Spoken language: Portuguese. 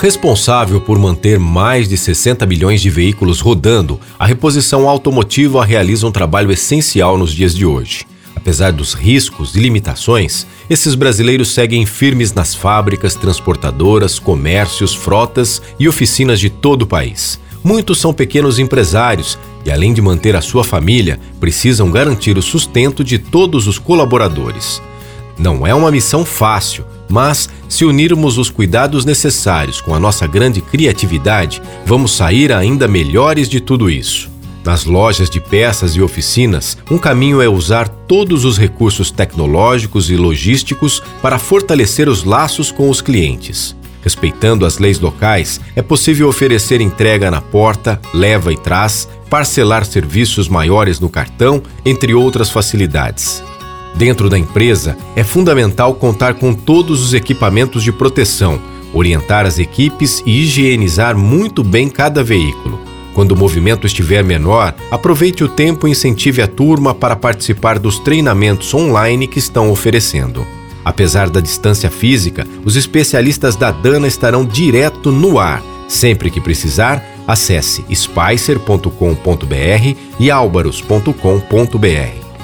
Responsável por manter mais de 60 milhões de veículos rodando, a reposição automotiva realiza um trabalho essencial nos dias de hoje. Apesar dos riscos e limitações, esses brasileiros seguem firmes nas fábricas, transportadoras, comércios, frotas e oficinas de todo o país. Muitos são pequenos empresários e, além de manter a sua família, precisam garantir o sustento de todos os colaboradores. Não é uma missão fácil, mas se unirmos os cuidados necessários com a nossa grande criatividade, vamos sair ainda melhores de tudo isso. Nas lojas de peças e oficinas, um caminho é usar todos os recursos tecnológicos e logísticos para fortalecer os laços com os clientes. Respeitando as leis locais, é possível oferecer entrega na porta, leva e traz, parcelar serviços maiores no cartão, entre outras facilidades. Dentro da empresa, é fundamental contar com todos os equipamentos de proteção, orientar as equipes e higienizar muito bem cada veículo. Quando o movimento estiver menor, aproveite o tempo e incentive a turma para participar dos treinamentos online que estão oferecendo. Apesar da distância física, os especialistas da Dana estarão direto no ar. Sempre que precisar, acesse spicer.com.br e albaros.com.br.